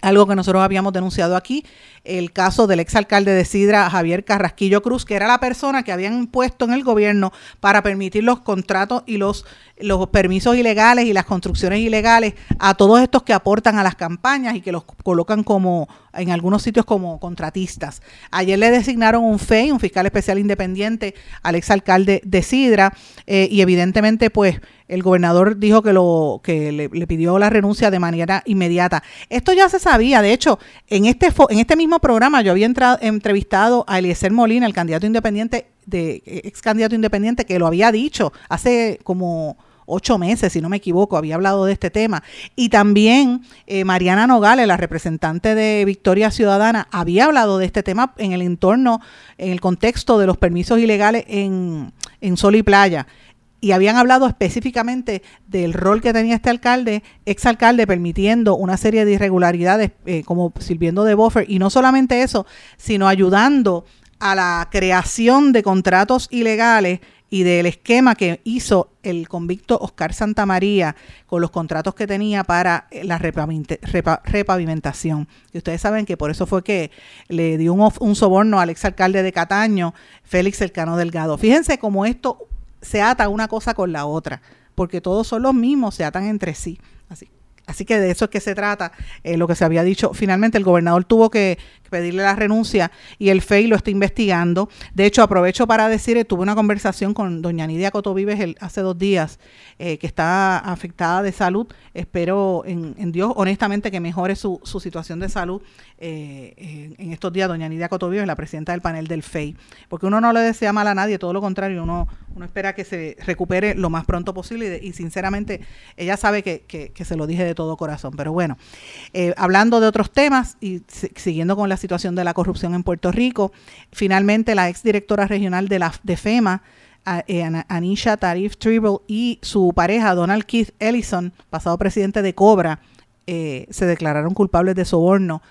algo que nosotros habíamos denunciado aquí, el caso del exalcalde de Sidra, Javier Carrasquillo Cruz, que era la persona que habían puesto en el gobierno para permitir los contratos y los, los permisos ilegales y las construcciones ilegales a todos estos que aportan a las campañas y que los colocan como en algunos sitios como contratistas. Ayer le designaron un FEI, un fiscal especial independiente, al exalcalde de Sidra, eh, y evidentemente, pues, el gobernador dijo que lo que le, pidió la renuncia de manera inmediata. Esto ya se sabía, de hecho, en este en este mismo programa yo había entrevistado a Eliezer Molina, el candidato independiente de ex candidato independiente que lo había dicho hace como ocho meses, si no me equivoco, había hablado de este tema. Y también eh, Mariana Nogales, la representante de Victoria Ciudadana, había hablado de este tema en el entorno, en el contexto de los permisos ilegales en, en Sol y Playa y habían hablado específicamente del rol que tenía este alcalde, exalcalde, permitiendo una serie de irregularidades eh, como sirviendo de buffer y no solamente eso, sino ayudando a la creación de contratos ilegales y del esquema que hizo el convicto Oscar Santamaría con los contratos que tenía para la repavimentación. Y ustedes saben que por eso fue que le dio un, un soborno al exalcalde de Cataño, Félix Elcano Delgado. Fíjense cómo esto se ata una cosa con la otra, porque todos son los mismos, se atan entre sí. Así. Así que de eso es que se trata, eh, lo que se había dicho. Finalmente el gobernador tuvo que, pedirle la renuncia y el FEI lo está investigando. De hecho, aprovecho para decir, tuve una conversación con doña Nidia Cotovives hace dos días, eh, que está afectada de salud. Espero en, Dios, honestamente, que mejore su, su situación de salud eh, en, estos días. Doña Nidia Cotovives, la presidenta del panel del FEI. Porque uno no le desea mal a nadie, todo lo contrario, uno, uno espera que se recupere lo más pronto posible y, sinceramente ella sabe que, que se lo dije de todo corazón. Pero bueno, eh, hablando de otros temas y siguiendo con la situación de la corrupción en Puerto Rico, finalmente la exdirectora regional de la de FEMA, eh, Anisha Tarif Tribble y su pareja Donald Keith Ellison, pasado presidente de Cobra, eh, se declararon culpables de soborno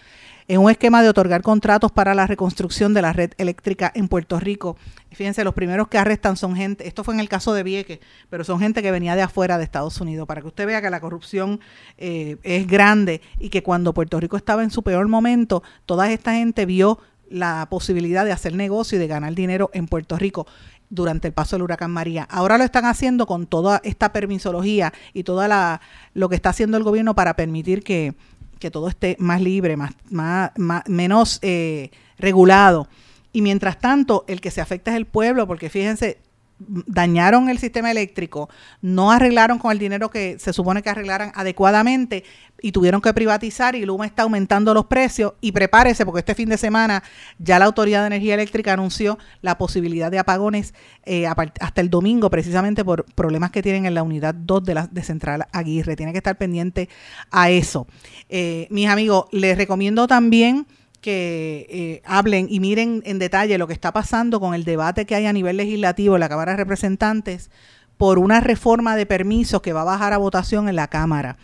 en un esquema de otorgar contratos para la reconstrucción de la red eléctrica en Puerto Rico. Fíjense, los primeros que arrestan son gente, esto fue en el caso de Vieques, pero son gente que venía de afuera de Estados Unidos, para que usted vea que la corrupción eh, es grande y que cuando Puerto Rico estaba en su peor momento, toda esta gente vio la posibilidad de hacer negocio y de ganar dinero en Puerto Rico durante el paso del huracán María. Ahora lo están haciendo con toda esta permisología y toda la lo que está haciendo el gobierno para permitir que que todo esté más libre, más, más, menos eh, regulado. Y mientras tanto, el que se afecta es el pueblo, porque fíjense, dañaron el sistema eléctrico, no arreglaron con el dinero que se supone que arreglaran adecuadamente y tuvieron que privatizar y Luma está aumentando los precios y prepárese porque este fin de semana ya la Autoridad de Energía Eléctrica anunció la posibilidad de apagones eh, hasta el domingo precisamente por problemas que tienen en la unidad 2 de la de Central Aguirre. Tiene que estar pendiente a eso. Eh, mis amigos, les recomiendo también que eh, hablen y miren en detalle lo que está pasando con el debate que hay a nivel legislativo en la Cámara de Representantes por una reforma de permisos que va a bajar a votación en la Cámara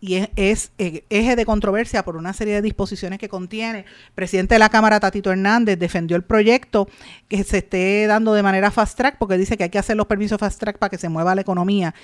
y es, eh, eje de controversia por una serie de disposiciones que contiene. Presidente de la Cámara, Tatito Hernández, defendió el proyecto que se esté dando de manera fast track porque dice que hay que hacer los permisos fast track para que se mueva la economía.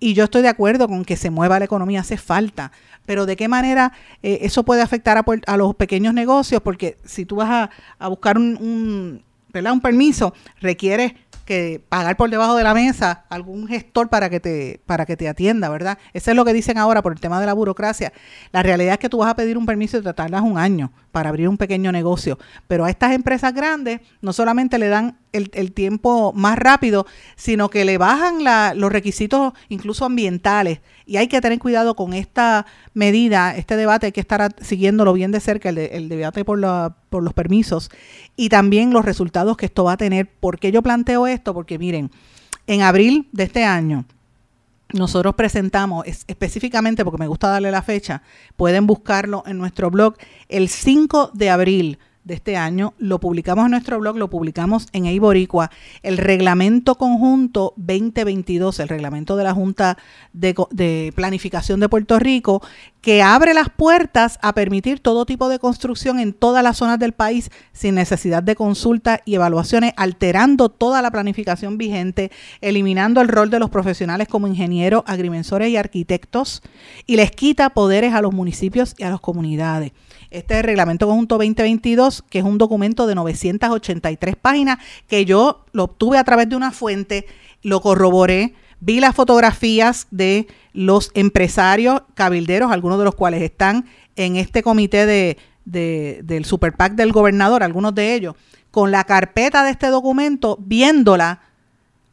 Y yo estoy de acuerdo con que se mueva la economía, hace falta. Pero de qué manera eh, eso puede afectar a, los pequeños negocios, porque si tú vas a, buscar un, un, un permiso, requiere que pagar por debajo de la mesa algún gestor para que te para que te atienda, ¿verdad? Eso es lo que dicen ahora por el tema de la burocracia. La realidad es que tú vas a pedir un permiso y te tardas un año para abrir un pequeño negocio, pero a estas empresas grandes no solamente le dan el, tiempo más rápido, sino que le bajan los requisitos incluso ambientales. Y hay que tener cuidado con esta medida, este debate, hay que estar siguiéndolo bien de cerca, el, el debate por, por los permisos y también los resultados que esto va a tener. ¿Por qué yo planteo esto? Porque miren, en abril de este año, nosotros presentamos específicamente, porque me gusta darle la fecha, pueden buscarlo en nuestro blog, el 5 de abril de este año, lo publicamos en nuestro blog, lo publicamos en Eiboricua, el reglamento conjunto 2022, el reglamento de la Junta de, de, Planificación de Puerto Rico, que abre las puertas a permitir todo tipo de construcción en todas las zonas del país sin necesidad de consulta y evaluaciones, alterando toda la planificación vigente, eliminando el rol de los profesionales como ingenieros, agrimensores y arquitectos, y les quita poderes a los municipios y a las comunidades. Este es Reglamento Conjunto 2022, que es un documento de 983 páginas que yo lo obtuve a través de una fuente, lo corroboré, vi las fotografías de los empresarios cabilderos, algunos de los cuales están en este comité de, del Super del gobernador, algunos de ellos, con la carpeta de este documento, viéndola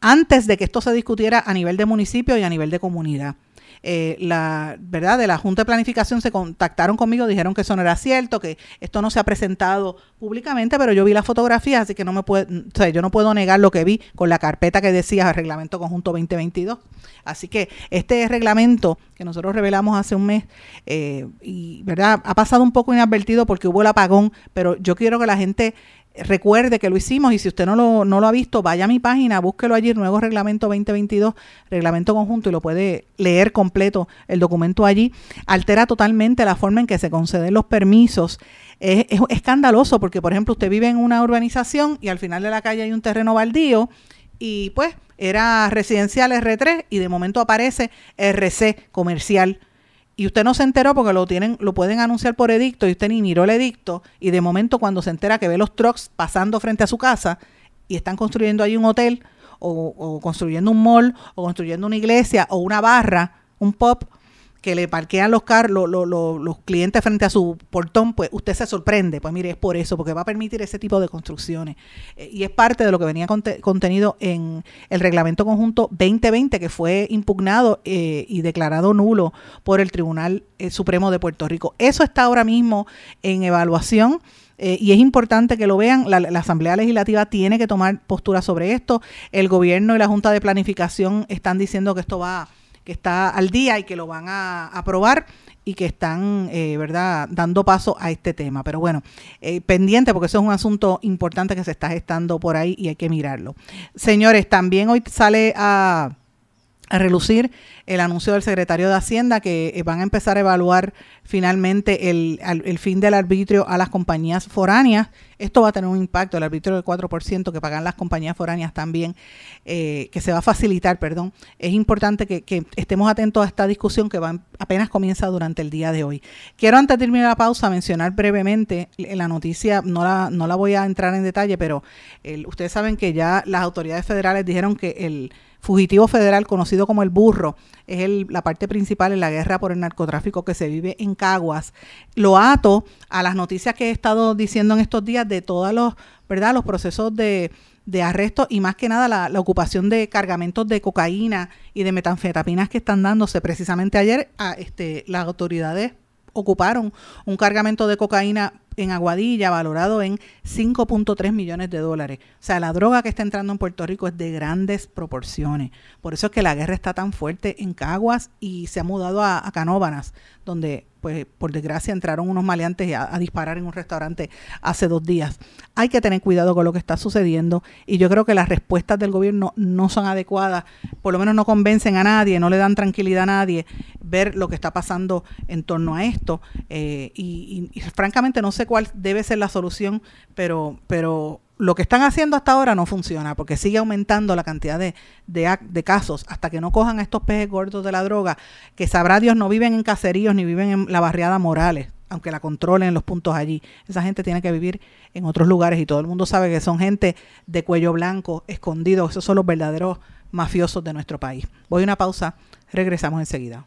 antes de que esto se discutiera a nivel de municipio y a nivel de comunidad. Eh, la verdad de la Junta de Planificación se contactaron conmigo, dijeron que eso no era cierto, que esto no se ha presentado públicamente, pero yo vi la fotografía, así que no me puedo, o sea, yo no puedo negar lo que vi con la carpeta que decía Reglamento Conjunto 2022. Así que este reglamento que nosotros revelamos hace un mes, eh, y verdad, ha pasado un poco inadvertido porque hubo el apagón, pero yo quiero que la gente recuerde que lo hicimos y si usted no lo, no lo ha visto, vaya a mi página, búsquelo allí, nuevo reglamento 2022, reglamento conjunto y lo puede leer completo el documento allí. Altera totalmente la forma en que se conceden los permisos. Es, es escandaloso porque, por ejemplo, usted vive en una urbanización y al final de la calle hay un terreno baldío y pues era residencial R3 y de momento aparece RC comercial y usted no se enteró porque lo tienen, lo pueden anunciar por edicto y usted ni miró el edicto y de momento cuando se entera que ve los trucks pasando frente a su casa y están construyendo ahí un hotel o, o construyendo un mall o construyendo una iglesia o una barra, un pop, que le parquean los carros, los clientes frente a su portón, pues usted se sorprende. Pues mire, es por eso, porque va a permitir ese tipo de construcciones. Eh, y es parte de lo que venía contenido en el Reglamento Conjunto 2020, que fue impugnado eh, y declarado nulo por el Tribunal eh, Supremo de Puerto Rico. Eso está ahora mismo en evaluación. y es importante que lo vean. La, la, Asamblea Legislativa tiene que tomar postura sobre esto. El gobierno y la Junta de Planificación están diciendo que esto va que está al día y que lo van a aprobar y que están, eh, ¿verdad?, dando paso a este tema. Pero bueno, eh, pendiente porque eso es un asunto importante que se está gestando por ahí y hay que mirarlo. Señores, también hoy sale a a relucir el anuncio del secretario de Hacienda que eh, van a empezar a evaluar finalmente el, el, fin del arbitrio a las compañías foráneas. Esto va a tener un impacto, el arbitrio del 4% que pagan las compañías foráneas también, eh, que se va a facilitar, perdón. Es importante que, estemos atentos a esta discusión que va, apenas comienza durante el día de hoy. Quiero antes de terminar la pausa mencionar brevemente la noticia, no la, no la voy a entrar en detalle, pero el, ustedes saben que ya las autoridades federales dijeron que el fugitivo federal conocido como el burro, es el, la parte principal en la guerra por el narcotráfico que se vive en Caguas. Lo ato a las noticias que he estado diciendo en estos días de todos los, ¿verdad? los procesos de, de arresto y más que nada la, ocupación de cargamentos de cocaína y de metanfetaminas que están dándose. Precisamente ayer a, este, las autoridades ocuparon un cargamento de cocaína en Aguadilla valorado en 5.3 millones de dólares. O sea, la droga que está entrando en Puerto Rico es de grandes proporciones. Por eso es que la guerra está tan fuerte en Caguas y se ha mudado a, a Canóbanas, donde pues por desgracia entraron unos maleantes a, disparar en un restaurante hace dos días. Hay que tener cuidado con lo que está sucediendo y yo creo que las respuestas del gobierno no son adecuadas, por lo menos no convencen a nadie, no le dan tranquilidad a nadie ver lo que está pasando en torno a esto eh, y, y, y francamente no sé cuál debe ser la solución, pero, pero lo que están haciendo hasta ahora no funciona porque sigue aumentando la cantidad de, de, casos hasta que no cojan a estos peces gordos de la droga, que sabrá Dios no viven en caseríos ni viven en la barriada Morales, aunque la controlen los puntos allí. Esa gente tiene que vivir en otros lugares y todo el mundo sabe que son gente de cuello blanco, escondidos, esos son los verdaderos mafiosos de nuestro país. Voy a una pausa, regresamos enseguida.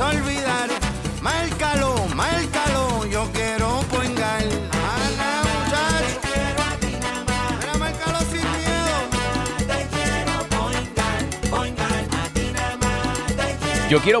olvidar. Márcalo, márcalo, yo quiero poingar. Quiero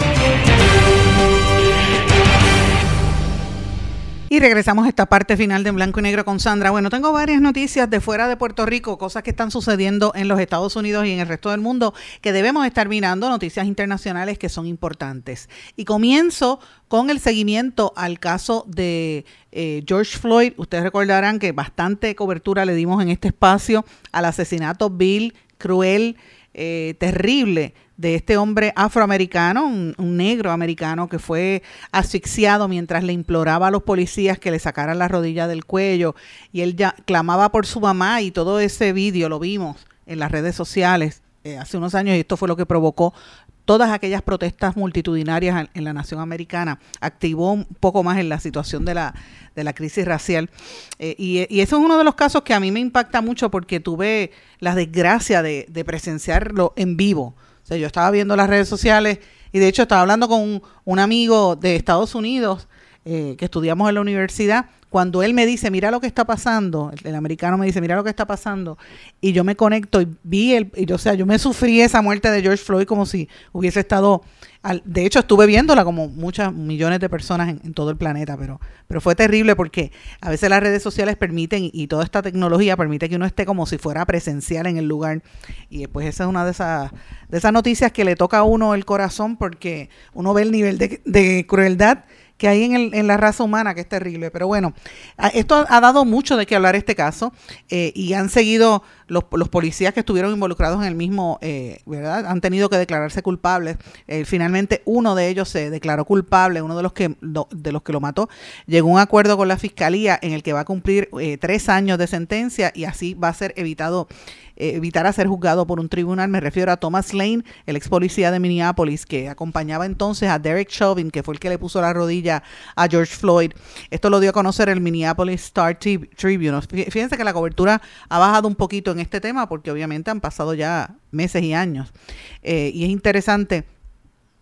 Y regresamos a esta parte final de Blanco y Negro con Sandra. Bueno, tengo varias noticias de fuera de Puerto Rico, cosas que están sucediendo en los Estados Unidos y en el resto del mundo que debemos estar mirando, noticias internacionales que son importantes. Y comienzo con el seguimiento al caso de eh, George Floyd. Ustedes recordarán que bastante cobertura le dimos en este espacio al asesinato vil, cruel, eh, terrible de este hombre afroamericano, un, negro americano que fue asfixiado mientras le imploraba a los policías que le sacaran la rodilla del cuello y él ya clamaba por su mamá y todo ese vídeo lo vimos en las redes sociales eh, hace unos años y esto fue lo que provocó todas aquellas protestas multitudinarias en la nación americana, activó un poco más en la situación de la, de la crisis racial. Eh, y, y, eso es uno de los casos que a mí me impacta mucho porque tuve la desgracia de, de presenciarlo en vivo. Yo estaba viendo las redes sociales y de hecho estaba hablando con un, un amigo de Estados Unidos eh, que estudiamos en la universidad, cuando él me dice, mira lo que está pasando, el, americano me dice, mira lo que está pasando, y yo me conecto y vi el, y, o sea, yo me sufrí esa muerte de George Floyd como si hubiese estado, al, de hecho estuve viéndola como muchas millones de personas en, en, todo el planeta, pero, pero fue terrible porque a veces las redes sociales permiten y toda esta tecnología permite que uno esté como si fuera presencial en el lugar, y pues esa es una de esas, de esas noticias que le toca a uno el corazón porque uno ve el nivel de, de crueldad que hay en, el, en, la raza humana, que es terrible. Pero bueno, esto ha dado mucho de qué hablar este caso eh, y han seguido los, los, policías que estuvieron involucrados en el mismo, eh, ¿verdad? Han tenido que declararse culpables. Eh, finalmente uno de ellos se declaró culpable, uno de los que lo, de los que lo mató. Llegó a un acuerdo con la fiscalía en el que va a cumplir eh, tres años de sentencia y así va a ser evitado evitar a ser juzgado por un tribunal. Me refiero a Thomas Lane, el ex policía de Minneapolis, que acompañaba entonces a Derek Chauvin, que fue el que le puso la rodilla a George Floyd. Esto lo dio a conocer el Minneapolis Star Tribune. Fíjense que la cobertura ha bajado un poquito en este tema porque obviamente han pasado ya meses y años. Eh, y es interesante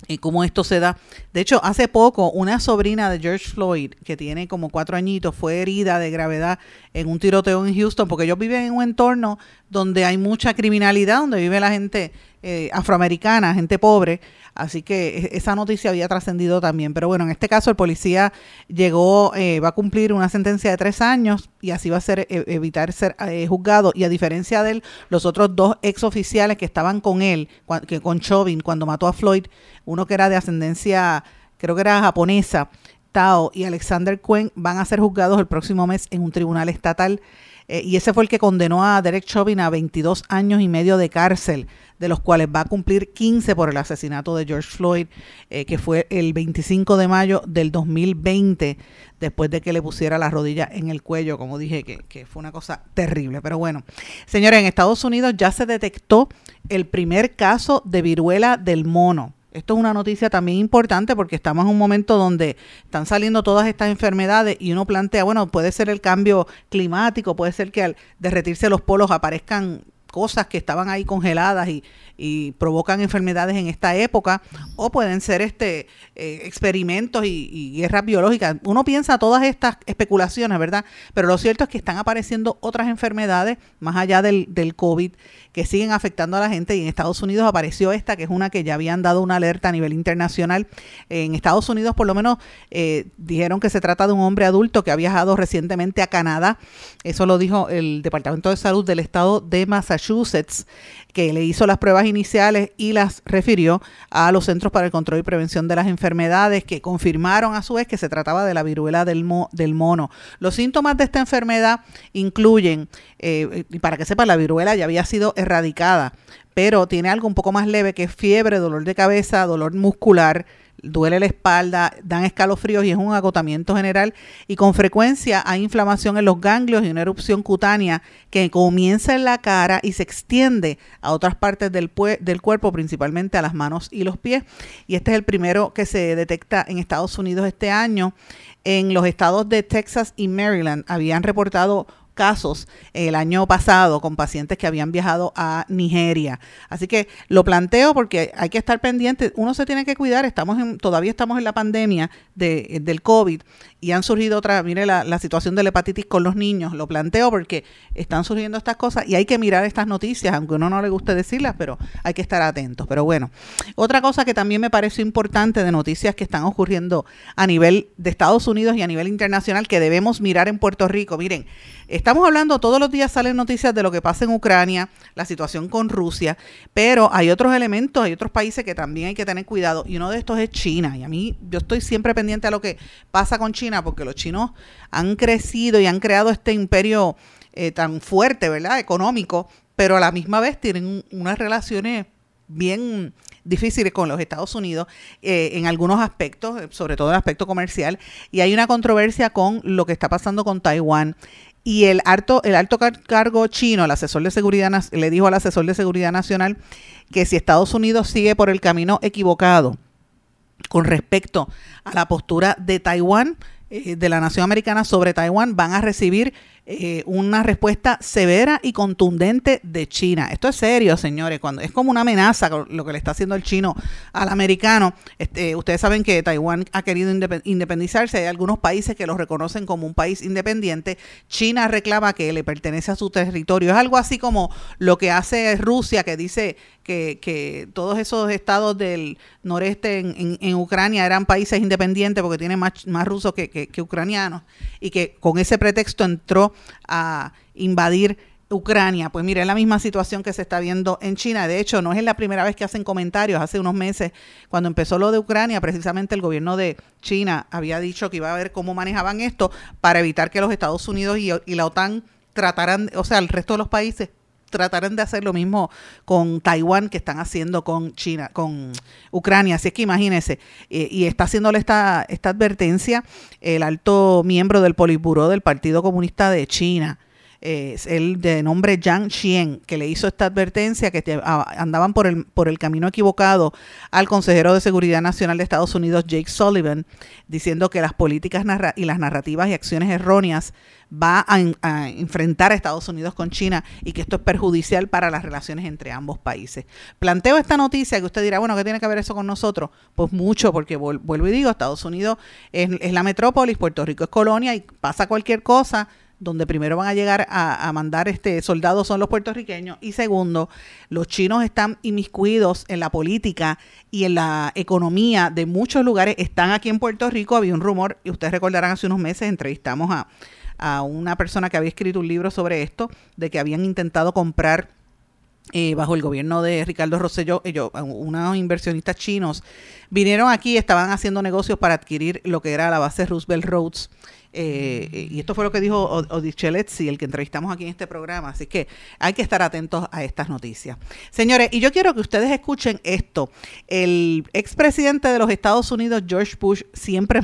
y cómo esto se da. De hecho, hace poco una sobrina de George Floyd, que tiene como cuatro añitos, fue herida de gravedad en un tiroteo en Houston, porque ellos viven en un entorno donde hay mucha criminalidad, donde vive la gente eh, afroamericana, gente pobre, así que esa noticia había trascendido también. Pero bueno, en este caso el policía llegó, eh, va a cumplir una sentencia de tres años y así va a ser eh, evitar ser eh, juzgado. Y a diferencia de él, los otros dos ex oficiales que estaban con él, que con Chauvin, cuando mató a Floyd, uno que era de ascendencia, creo que era japonesa, Tao y Alexander Quen, van a ser juzgados el próximo mes en un tribunal estatal. Eh, y ese fue el que condenó a Derek Chauvin a 22 años y medio de cárcel, de los cuales va a cumplir 15 por el asesinato de George Floyd, eh, que fue el 25 de mayo del 2020, después de que le pusiera la rodilla en el cuello, como dije, que, que fue una cosa terrible. Pero bueno, señores, en Estados Unidos ya se detectó el primer caso de viruela del mono. Esto es una noticia también importante porque estamos en un momento donde están saliendo todas estas enfermedades y uno plantea, bueno, puede ser el cambio climático, puede ser que al derretirse los polos aparezcan cosas que estaban ahí congeladas y, y provocan enfermedades en esta época, o pueden ser este eh, experimentos y, guerras biológicas. Uno piensa todas estas especulaciones, ¿verdad? Pero lo cierto es que están apareciendo otras enfermedades más allá del, del COVID que siguen afectando a la gente y en Estados Unidos apareció esta, que es una que ya habían dado una alerta a nivel internacional. En Estados Unidos por lo menos eh, dijeron que se trata de un hombre adulto que ha viajado recientemente a Canadá. Eso lo dijo el Departamento de Salud del Estado de Massachusetts que le hizo las pruebas iniciales y las refirió a los Centros para el Control y Prevención de las Enfermedades, que confirmaron a su vez que se trataba de la viruela del, mo del mono. Los síntomas de esta enfermedad incluyen, eh, para que sepa, la viruela ya había sido erradicada, pero tiene algo un poco más leve que es fiebre, dolor de cabeza, dolor muscular, duele la espalda, dan escalofríos y es un agotamiento general y con frecuencia hay inflamación en los ganglios y una erupción cutánea que comienza en la cara y se extiende a otras partes del, del cuerpo, principalmente a las manos y los pies. Y este es el primero que se detecta en Estados Unidos este año. En los estados de Texas y Maryland habían reportado casos el año pasado con pacientes que habían viajado a Nigeria. Así que lo planteo porque hay que estar pendiente, uno se tiene que cuidar, estamos en, todavía estamos en la pandemia de, del COVID y han surgido otras, mire la, situación de la hepatitis con los niños, lo planteo porque están surgiendo estas cosas y hay que mirar estas noticias, aunque uno no le guste decirlas, pero hay que estar atentos. Pero bueno, otra cosa que también me parece importante de noticias que están ocurriendo a nivel de Estados Unidos y a nivel internacional que debemos mirar en Puerto Rico, miren, estamos hablando, todos los días salen noticias de lo que pasa en Ucrania, la situación con Rusia, pero hay otros elementos, hay otros países que también hay que tener cuidado y uno de estos es China. Y a mí yo estoy siempre pendiente a lo que pasa con China porque los chinos han crecido y han creado este imperio eh, tan fuerte, ¿verdad? Económico, pero a la misma vez tienen unas relaciones bien difíciles con los Estados Unidos eh, en algunos aspectos, sobre todo el aspecto comercial, y hay una controversia con lo que está pasando con Taiwán. Y el alto, el alto cargo chino, el asesor de seguridad, le dijo al asesor de seguridad nacional que si Estados Unidos sigue por el camino equivocado con respecto a la postura de Taiwán, eh, de la nación americana sobre Taiwán van a recibir eh, una respuesta severa y contundente de China. Esto es serio, señores, cuando es como una amenaza lo que le está haciendo el chino al americano. Este, ustedes saben que Taiwán ha querido independizarse, hay algunos países que lo reconocen como un país independiente. China reclama que le pertenece a su territorio. Es algo así como lo que hace Rusia, que dice que, que todos esos estados del noreste en, en, Ucrania eran países independientes porque tienen más, más rusos que, que ucranianos y que con ese pretexto entró a invadir Ucrania. Pues mire, es la misma situación que se está viendo en China. De hecho, no es la primera vez que hacen comentarios. Hace unos meses, cuando empezó lo de Ucrania, precisamente el gobierno de China había dicho que iba a ver cómo manejaban esto para evitar que los Estados Unidos y, y la OTAN trataran, o sea, el resto de los países trataran de hacer lo mismo con Taiwán que están haciendo con China, con Ucrania. Así es que imagínense, eh, y está haciéndole esta, esta advertencia el alto miembro del Politburó del Partido Comunista de China. Eh, el de nombre Zhang Xian, que le hizo esta advertencia que andaban por el, por el camino equivocado al consejero de Seguridad Nacional de Estados Unidos, Jake Sullivan, diciendo que las políticas y las narrativas y acciones erróneas va a, enfrentar a Estados Unidos con China y que esto es perjudicial para las relaciones entre ambos países. Planteo esta noticia que usted dirá, bueno, ¿qué tiene que ver eso con nosotros? Pues mucho, porque vuelvo y digo, Estados Unidos es la metrópolis, Puerto Rico es colonia y pasa cualquier cosa donde primero van a llegar a, mandar este soldados son los puertorriqueños y segundo, los chinos están inmiscuidos en la política y en la economía de muchos lugares, están aquí en Puerto Rico, había un rumor, y ustedes recordarán hace unos meses entrevistamos a, a una persona que había escrito un libro sobre esto, de que habían intentado comprar eh, bajo el gobierno de Ricardo Rosselló, ellos, unos inversionistas chinos, vinieron aquí, estaban haciendo negocios para adquirir lo que era la base Roosevelt Roads. Eh, y esto fue lo que dijo Odichelezzi, el que entrevistamos aquí en este programa. Así que hay que estar atentos a estas noticias. Señores, y yo quiero que ustedes escuchen esto. El expresidente de los Estados Unidos, George Bush, siempre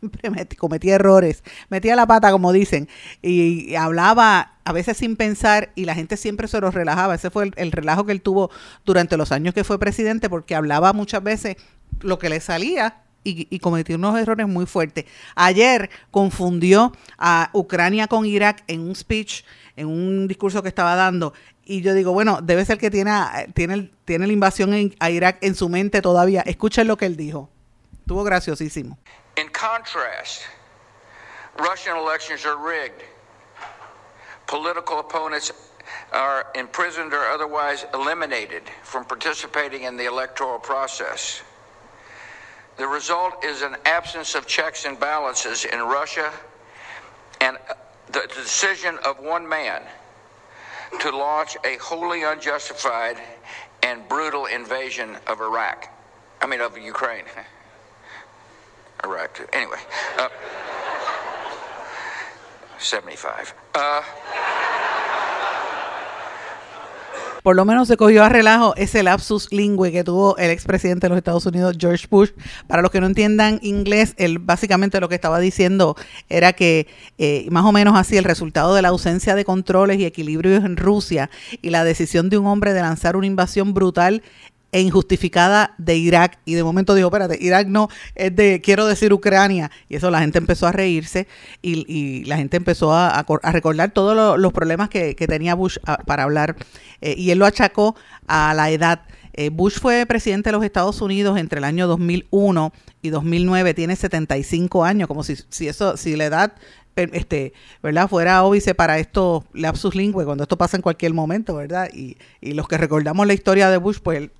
siempre [laughs] cometía errores, metía la pata, como dicen, y, hablaba a veces sin pensar y la gente siempre se lo relajaba. Ese fue el, el, relajo que él tuvo durante los años que fue presidente, porque hablaba muchas veces lo que le salía. Y, y cometió unos errores muy fuertes. Ayer confundió a Ucrania con Irak en un speech, en un discurso que estaba dando, y yo digo, bueno, debe ser que tiene, tiene, tiene la invasión en, a Irak en su mente todavía. Escuchen lo que él dijo. Estuvo graciosísimo. In contrast, Russian elections are rigged. Political opponents are imprisoned or otherwise eliminated from participating in the electoral process. The result is an absence of checks and balances in Russia and uh, the decision of one man to launch a wholly unjustified and brutal invasion of Iraq. I mean, of Ukraine. [laughs] Uh, 75. Uh, por lo menos se cogió a relajo ese lapsus lingüe que tuvo el expresidente de los Estados Unidos, George Bush. Para los que no entiendan inglés, él básicamente lo que estaba diciendo era que eh, más o menos así el resultado de la ausencia de controles y equilibrios en Rusia y la decisión de un hombre de lanzar una invasión brutal e injustificada de Irak y de momento dijo, espérate, Irak no, es de, quiero decir Ucrania. Y eso la gente empezó a reírse y, la gente empezó a, a cor- a recordar todos lo- los problemas que, que tenía Bush ah, para hablar eh, y él lo achacó a la edad. Eh, Bush fue presidente de los Estados Unidos entre el año 2001 y 2009, tiene 75 años, como si, si eso, si la edad per- este, ¿verdad? Fuera óbice para estos lapsus lingüe, cuando esto pasa en cualquier momento, ¿verdad? Y, y los que recordamos la historia de Bush, pues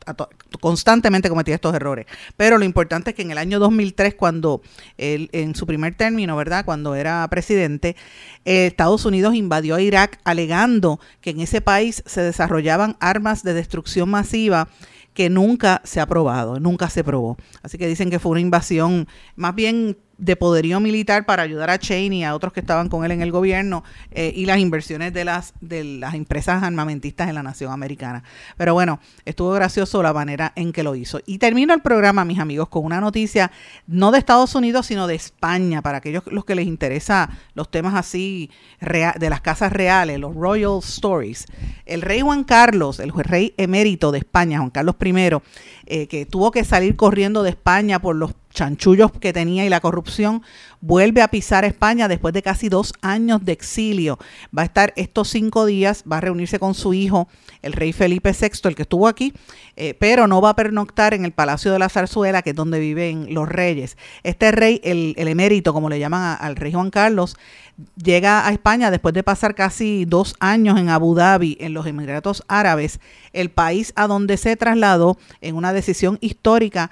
constantemente cometía estos errores. Pero lo importante es que en el año 2003, cuando él, en su primer término, ¿verdad? Cuando era presidente, eh, Estados Unidos invadió a Irak alegando que en ese país se desarrollaban armas de destrucción masiva que nunca se ha probado, nunca se probó. Así que dicen que fue una invasión más bien de poderío militar para ayudar a Cheney y a otros que estaban con él en el gobierno eh, y las inversiones de las de las empresas armamentistas en la nación americana. Pero bueno, estuvo gracioso la manera en que lo hizo. Y termino el programa, mis amigos, con una noticia no de Estados Unidos, sino de España, para aquellos los que les interesa los temas así de las casas reales, los Royal Stories. El rey Juan Carlos, el rey emérito de España, Juan Carlos I, eh, que tuvo que salir corriendo de España por los chanchullos que tenía y la corrupción, vuelve a pisar España después de casi dos años de exilio. Va a estar estos cinco días, va a reunirse con su hijo, el rey Felipe VI, el que estuvo aquí, eh, pero no va a pernoctar en el Palacio de la Zarzuela, que es donde viven los reyes. Este rey, el, el emérito, como le llaman al rey Juan Carlos, llega a España después de pasar casi dos años en Abu Dhabi, en los Emiratos Árabes, el país a donde se trasladó en una decisión histórica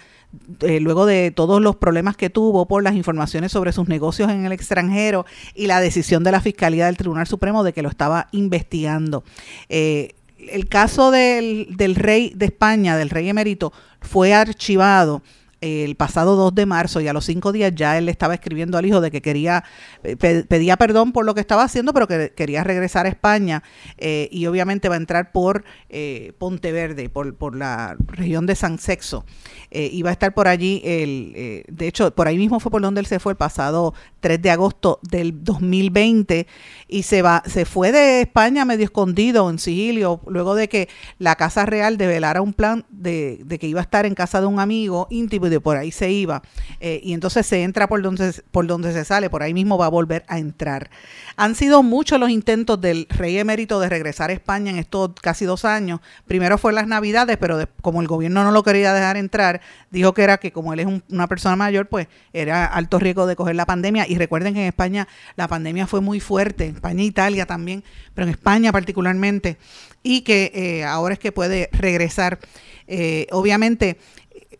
eh, luego de todos los problemas que tuvo por las informaciones sobre sus negocios en el extranjero y la decisión de la Fiscalía del Tribunal Supremo de que lo estaba investigando. Eh, el caso del, del rey de España, del rey emérito, fue archivado el pasado 2 de marzo y a los cinco días ya él le estaba escribiendo al hijo de que quería, eh, pe- pedía perdón por lo que estaba haciendo, pero que quería regresar a España eh, y obviamente va a entrar por eh, Ponteverde, por, por la región de San Sexo. Eh, y va a estar por allí, el, eh, de hecho, por ahí mismo fue por donde él se fue el pasado 3 de agosto del 2020 y se va se fue de España medio escondido en sigilio luego de que la Casa Real develara un plan de, de que iba a estar en casa de un amigo íntimo y de por ahí se iba Eh, y entonces se entra por donde por donde se sale por ahí mismo va a volver a entrar. Han sido muchos los intentos del rey emérito de regresar a España en estos casi dos años. Primero fue en las navidades pero como el gobierno no lo quería dejar entrar dijo que era que como él es un- una persona mayor pues era alto riesgo de coger la pandemia. Y recuerden que en España la pandemia fue muy fuerte, España e Italia también, pero en España particularmente, y que eh, ahora es que puede regresar. Eh, obviamente,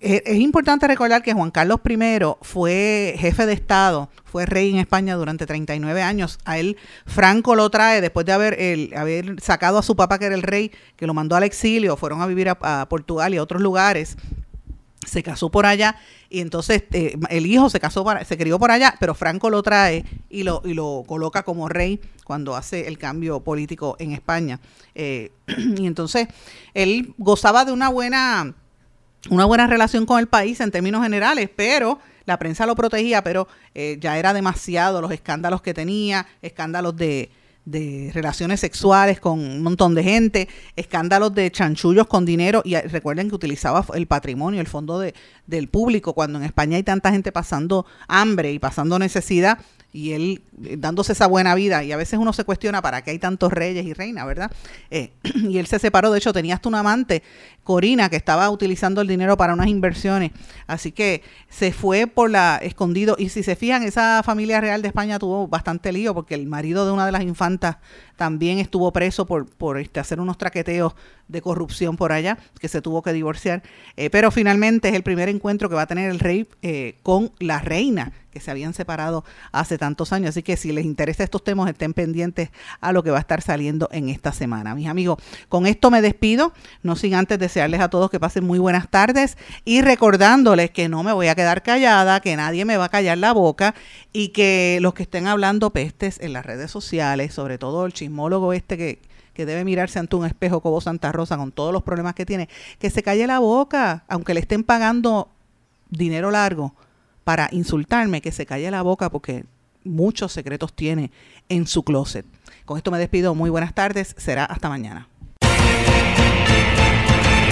es importante recordar que Juan Carlos I fue jefe de Estado, fue rey en España durante 39 años. A él Franco lo trae después de haber, sacado a su papá, que era el rey, que lo mandó al exilio, fueron a vivir a, a Portugal y a otros lugares se casó por allá y entonces eh, el hijo se casó para, se crió por allá, pero Franco lo trae y lo, y lo coloca como rey cuando hace el cambio político en España. Eh, [clears throat] y entonces él gozaba de una buena, una buena relación con el país en términos generales, pero la prensa lo protegía, pero eh, ya era demasiado los escándalos que tenía, escándalos de, de relaciones sexuales con un montón de gente, escándalos de chanchullos con dinero y eh, recuerden que utilizaba el patrimonio, el fondo de, del público, cuando en España hay tanta gente pasando hambre y pasando necesidad y él eh, dándose esa buena vida y a veces uno se cuestiona para qué hay tantos reyes y reinas, ¿verdad? Eh, [clears throat] y él se separó, de hecho tenía hasta una amante, Corina, que estaba utilizando el dinero para unas inversiones, así que se fue por la escondido. Y si se fijan, esa familia real de España tuvo bastante lío porque el marido de una de las infantas también estuvo preso por, por este, hacer unos traqueteos de corrupción por allá, que se tuvo que divorciar, Eh, pero finalmente es el primer encuentro que va a tener el rey eh, con la reina, que se habían separado hace tantos años. Así que si les interesa estos temas, estén pendientes a lo que va a estar saliendo en esta semana. Mis amigos, con esto me despido, no sin antes desearles a todos que pasen muy buenas tardes y recordándoles que no me voy a quedar callada, que nadie me va a callar la boca y que los que estén hablando pestes en las redes sociales, sobre todo el chismólogo este que que debe mirarse ante un espejo como Santa Rosa con todos los problemas que tiene, que se calle la boca, aunque le estén pagando dinero largo para insultarme, que se calle la boca porque muchos secretos tiene en su closet. Con esto me despido. Muy buenas tardes. Será hasta mañana.